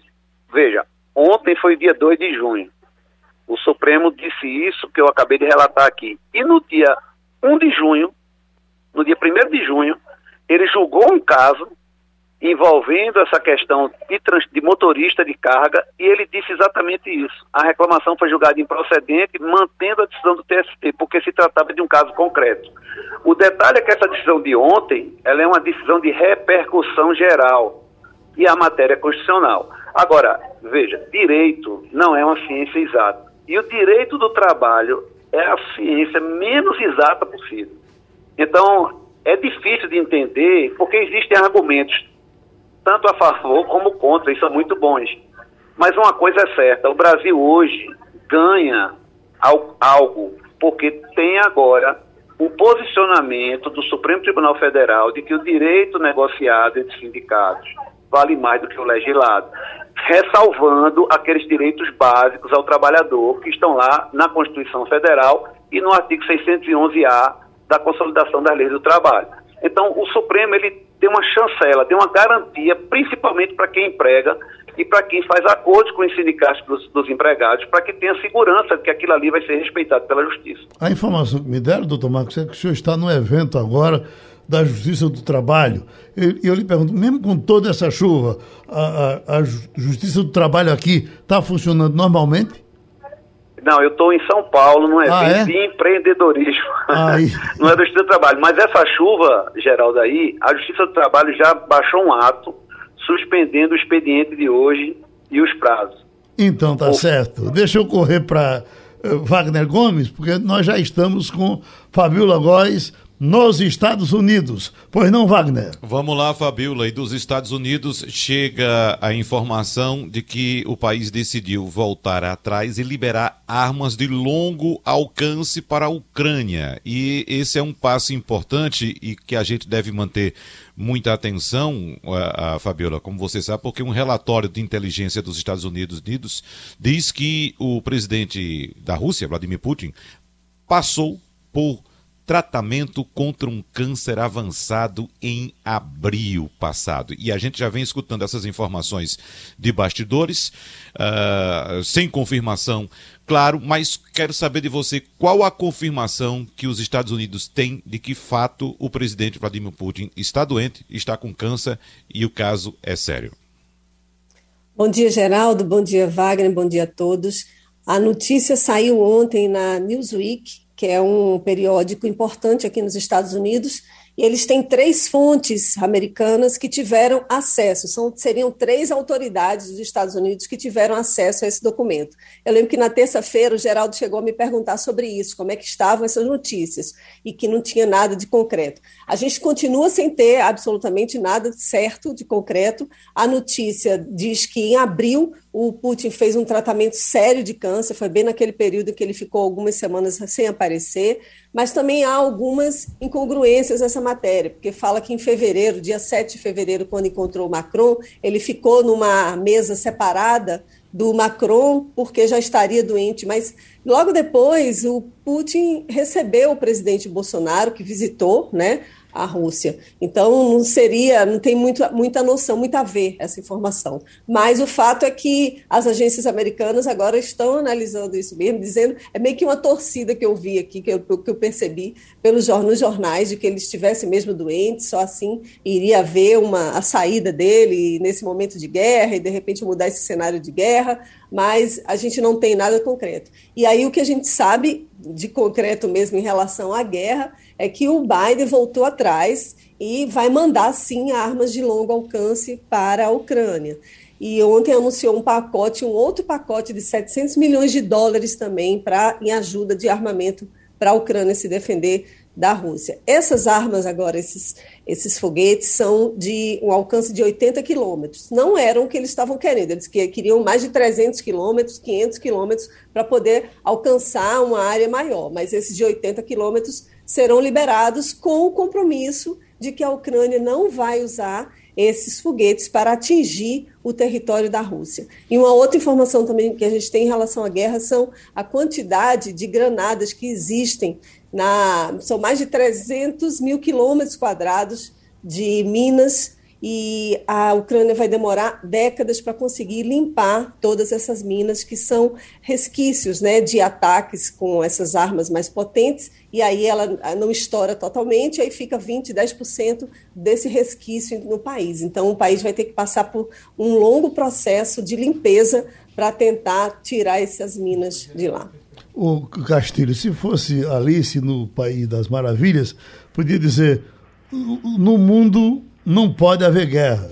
veja, ontem foi dia 2 de junho. O Supremo disse isso que eu acabei de relatar aqui. E no dia 1 de junho, no dia 1 de junho, ele julgou um caso envolvendo essa questão de, trans, de, motorista de carga e ele disse exatamente isso. A reclamação foi julgada improcedente, mantendo a decisão do TST, porque se tratava de um caso concreto. O detalhe é que essa decisão de ontem, ela é uma decisão de repercussão geral e a matéria é constitucional. Agora, veja, direito não é uma ciência exata. E o direito do trabalho é a ciência menos exata possível. Então, é difícil de entender porque existem argumentos tanto a favor como contra, e são muito bons. Mas uma coisa é certa, o Brasil hoje ganha algo porque tem agora o posicionamento do Supremo Tribunal Federal de que o direito negociado entre sindicatos vale mais do que o legislado, ressalvando aqueles direitos básicos ao trabalhador que estão lá na Constituição Federal e no artigo 611-A da Consolidação das Leis do Trabalho. Então, o Supremo ele tem uma chancela, tem uma garantia, principalmente para quem emprega e para quem faz acordos com os sindicatos dos, dos empregados, para que tenha segurança de que aquilo ali vai ser respeitado pela Justiça. A informação que me deram, doutor Marcos, é que o senhor está no evento agora da Justiça do Trabalho. E eu, lhe pergunto, mesmo com toda essa chuva, a, a, a Justiça do Trabalho aqui está funcionando normalmente? Não, eu estou em São Paulo, num evento ah, é? de empreendedorismo. [LAUGHS] não é da Justiça do Trabalho. Mas essa chuva, Geraldo, aí, a Justiça do Trabalho já baixou um ato suspendendo o expediente de hoje e os prazos. Então, tá o... certo. Deixa eu correr para uh, eh, Wagner Gomes, porque nós já estamos com Fabiola Góes, nos Estados Unidos. Pois não, Wagner? Vamos lá, Fabiola. E dos Estados Unidos chega a informação de que o país decidiu voltar atrás e liberar armas de longo alcance para a Ucrânia. E esse é um passo importante e que a gente deve manter muita atenção, a, a Fabiola, como você sabe, porque um relatório de inteligência dos Estados Unidos, Unidos diz que o presidente da Rússia, Vladimir Putin, passou por tratamento contra um câncer avançado em abril passado. E a gente já vem escutando essas informações de bastidores, uh, sem confirmação, claro, mas quero saber de você qual a confirmação que os Estados Unidos têm de que fato o presidente Vladimir Putin está doente, está com câncer e o caso é sério. Bom dia, Geraldo. Bom dia, Wagner. Bom dia a todos. A notícia saiu ontem na Newsweek que é um periódico importante aqui nos Estados Unidos, e eles têm três fontes americanas que tiveram acesso, são, seriam três autoridades dos Estados Unidos que tiveram acesso a esse documento. Eu lembro que na terça-feira o Geraldo chegou a me perguntar sobre isso, como é que estavam essas notícias, e que não tinha nada de concreto. A gente continua sem ter absolutamente nada certo de concreto. A notícia diz que em abril o Putin fez um tratamento sério de câncer, foi bem naquele período que ele ficou algumas semanas sem aparecer, mas também há algumas incongruências nessa matéria, porque fala que em fevereiro, dia 7 de fevereiro, quando encontrou Macron, ele ficou numa mesa separada do Macron porque já estaria doente, mas logo depois o Putin recebeu o presidente Bolsonaro, que visitou, né? A Rússia. Então, não seria, não tem muito, muita noção, muito a ver essa informação. Mas o fato é que as agências americanas agora estão analisando isso mesmo, dizendo, é meio que uma torcida que eu vi aqui, que eu, que eu percebi pelos nos jornais, de que ele estivesse mesmo doente, só assim iria haver uma, a saída dele nesse momento de guerra e, de repente, mudar esse cenário de guerra, mas a gente não tem nada concreto. E aí o que a gente sabe de concreto mesmo em relação à guerra é que o Biden voltou atrás e vai mandar sim armas de longo alcance para a Ucrânia. E ontem anunciou um pacote, um outro pacote de 700 milhões de dólares também para em ajuda de armamento para a Ucrânia se defender da Rússia. Essas armas agora, esses, esses foguetes, são de um alcance de 80 quilômetros. Não eram o que eles estavam querendo, eles queriam mais de 300 quilômetros, 500 quilômetros, para poder alcançar uma área maior, mas esses de 80 quilômetros serão liberados com o compromisso de que a Ucrânia não vai usar esses foguetes para atingir o território da Rússia. E uma outra informação também que a gente tem em relação à guerra são a quantidade de granadas que existem na, são mais de 300 mil quilômetros quadrados de minas e a Ucrânia vai demorar décadas para conseguir limpar todas essas minas que são resquícios né, de ataques com essas armas mais potentes, e aí ela não estoura totalmente, aí fica 20%, 10% desse resquício no país. Então o país vai ter que passar por um longo processo de limpeza para tentar tirar essas minas de lá. O Castilho, se fosse Alice no País das Maravilhas, podia dizer: no mundo não pode haver guerra.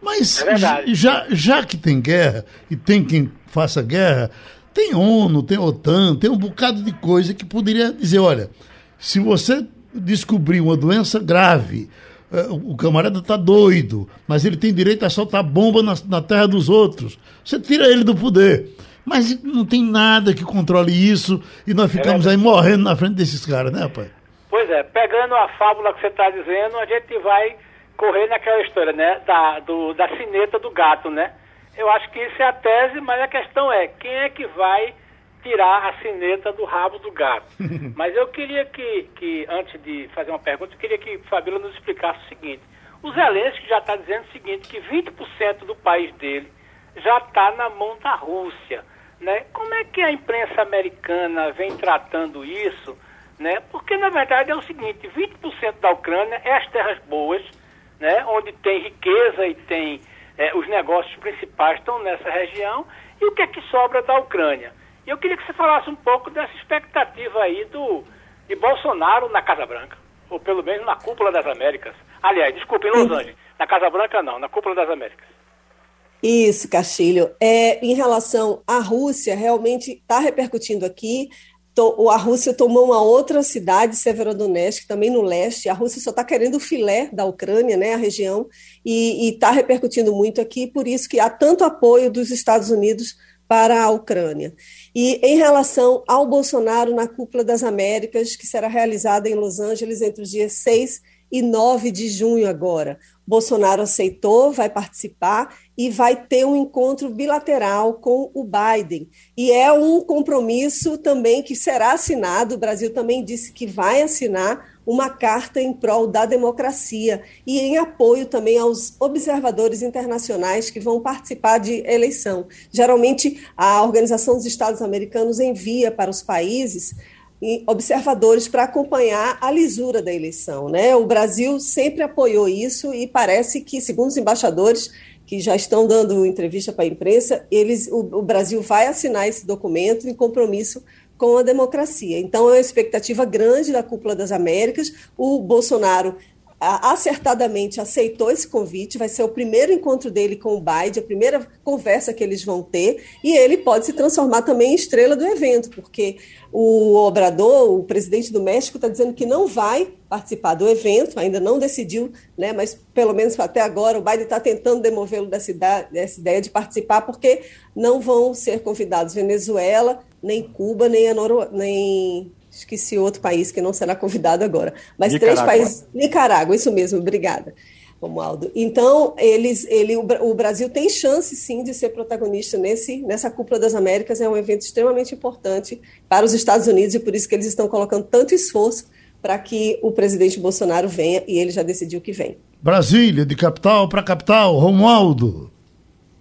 Mas é já, já que tem guerra e tem quem faça guerra, tem ONU, tem OTAN, tem um bocado de coisa que poderia dizer: olha, se você descobrir uma doença grave, eh, o camarada está doido, mas ele tem direito a soltar bomba na, na terra dos outros, você tira ele do poder. Mas não tem nada que controle isso e nós é ficamos é aí morrendo na frente desses caras, né, pai? Pois é, pegando a fábula que você está dizendo, a gente vai correr naquela história, né? Da, do, da sineta do gato, né? Eu acho que isso é a tese, mas a questão é quem é que vai tirar a sineta do rabo do gato. [LAUGHS] mas eu queria que, que, antes de fazer uma pergunta, eu queria que Fabíola nos explicasse o seguinte. O Zelensky já está dizendo o seguinte, que 20% do país dele já está na mão da Rússia. Né? Como é que a imprensa americana vem tratando isso? Né? Porque, na verdade, é o seguinte, 20% da Ucrânia é as terras boas, né, onde tem riqueza e tem é, os negócios principais estão nessa região, e o que é que sobra da Ucrânia? E eu queria que você falasse um pouco dessa expectativa aí do, de Bolsonaro na Casa Branca, ou pelo menos na Cúpula das Américas. Aliás, desculpe, em Los Angeles. Na Casa Branca não, na Cúpula das Américas. Isso, Castilho. É, em relação à Rússia, realmente está repercutindo aqui a Rússia tomou uma outra cidade, Severodonetsk, também no leste. A Rússia só está querendo o filé da Ucrânia, né, a região, e está repercutindo muito aqui, por isso que há tanto apoio dos Estados Unidos para a Ucrânia. E em relação ao Bolsonaro na Cúpula das Américas, que será realizada em Los Angeles entre os dias 6 e 9 de junho agora. Bolsonaro aceitou, vai participar e vai ter um encontro bilateral com o Biden. E é um compromisso também que será assinado. O Brasil também disse que vai assinar uma carta em prol da democracia e em apoio também aos observadores internacionais que vão participar de eleição. Geralmente, a Organização dos Estados Americanos envia para os países observadores para acompanhar a lisura da eleição. Né? O Brasil sempre apoiou isso e parece que, segundo os embaixadores que já estão dando entrevista para a imprensa, eles, o, o Brasil vai assinar esse documento em compromisso com a democracia. Então, é uma expectativa grande da Cúpula das Américas. O Bolsonaro acertadamente aceitou esse convite, vai ser o primeiro encontro dele com o Biden, a primeira conversa que eles vão ter, e ele pode se transformar também em estrela do evento, porque o Obrador, o presidente do México, está dizendo que não vai participar do evento, ainda não decidiu, né, mas pelo menos até agora o Biden está tentando demovê-lo dessa, dessa ideia de participar, porque não vão ser convidados Venezuela, nem Cuba, nem, a Noro, nem esqueci outro país que não será convidado agora. Mas Nicarágua. três países. Nicarágua, isso mesmo, obrigada. Romualdo. Então, eles, ele, o Brasil tem chance, sim, de ser protagonista nesse, nessa Cúpula das Américas. É um evento extremamente importante para os Estados Unidos e por isso que eles estão colocando tanto esforço para que o presidente Bolsonaro venha e ele já decidiu que vem. Brasília, de capital para capital, Romualdo.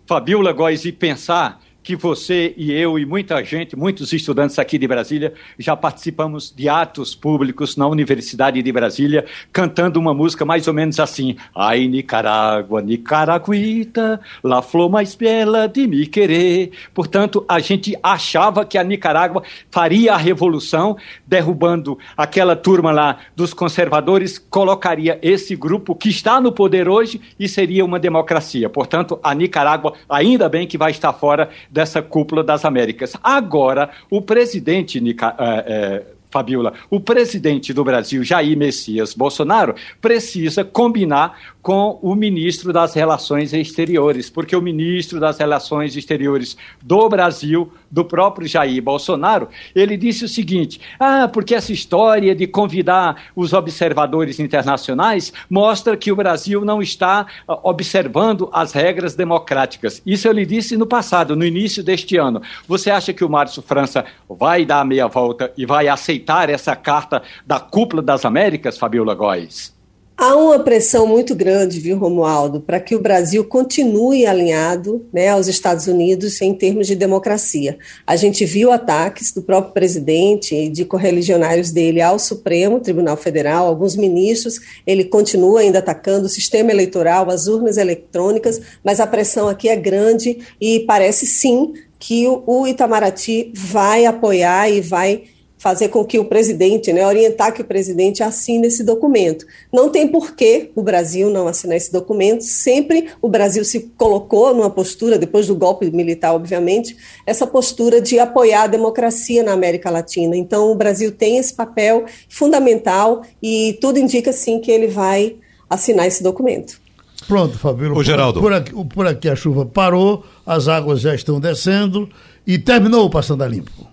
Fabiola Góes, e pensar que você e eu e muita gente, muitos estudantes aqui de Brasília, já participamos de atos públicos na Universidade de Brasília, cantando uma música mais ou menos assim: Ai, Nicarágua, Nicaragüita, la flor mais bela de me querer. Portanto, a gente achava que a Nicarágua faria a revolução, derrubando aquela turma lá dos conservadores, colocaria esse grupo que está no poder hoje e seria uma democracia. Portanto, a Nicarágua, ainda bem que vai estar fora dessa cúpula das Américas. Agora, o presidente Nica, é, Fabiola, o presidente do Brasil, Jair Messias Bolsonaro, precisa combinar com o ministro das Relações Exteriores, porque o ministro das Relações Exteriores do Brasil, do próprio Jair Bolsonaro, ele disse o seguinte: ah, porque essa história de convidar os observadores internacionais mostra que o Brasil não está ah, observando as regras democráticas. Isso ele disse no passado, no início deste ano. Você acha que o Márcio França vai dar a meia volta e vai aceitar essa carta da cúpula das Américas, Fabiola Góes? Há uma pressão muito grande, viu, Romualdo, para que o Brasil continue alinhado né, aos Estados Unidos em termos de democracia. A gente viu ataques do próprio presidente e de correligionários dele ao Supremo Tribunal Federal, alguns ministros, ele continua ainda atacando o sistema eleitoral, as urnas eletrônicas, mas a pressão aqui é grande e parece sim que o Itamaraty vai apoiar e vai fazer com que o presidente, né, orientar que o presidente assine esse documento. Não tem por que o Brasil não assinar esse documento, sempre o Brasil se colocou numa postura, depois do golpe militar, obviamente, essa postura de apoiar a democracia na América Latina. Então, o Brasil tem esse papel fundamental e tudo indica, sim, que ele vai assinar esse documento. Pronto, Fabíola. Ô, Geraldo. Por, por, aqui, por aqui a chuva parou, as águas já estão descendo e terminou o Passando a Limpo.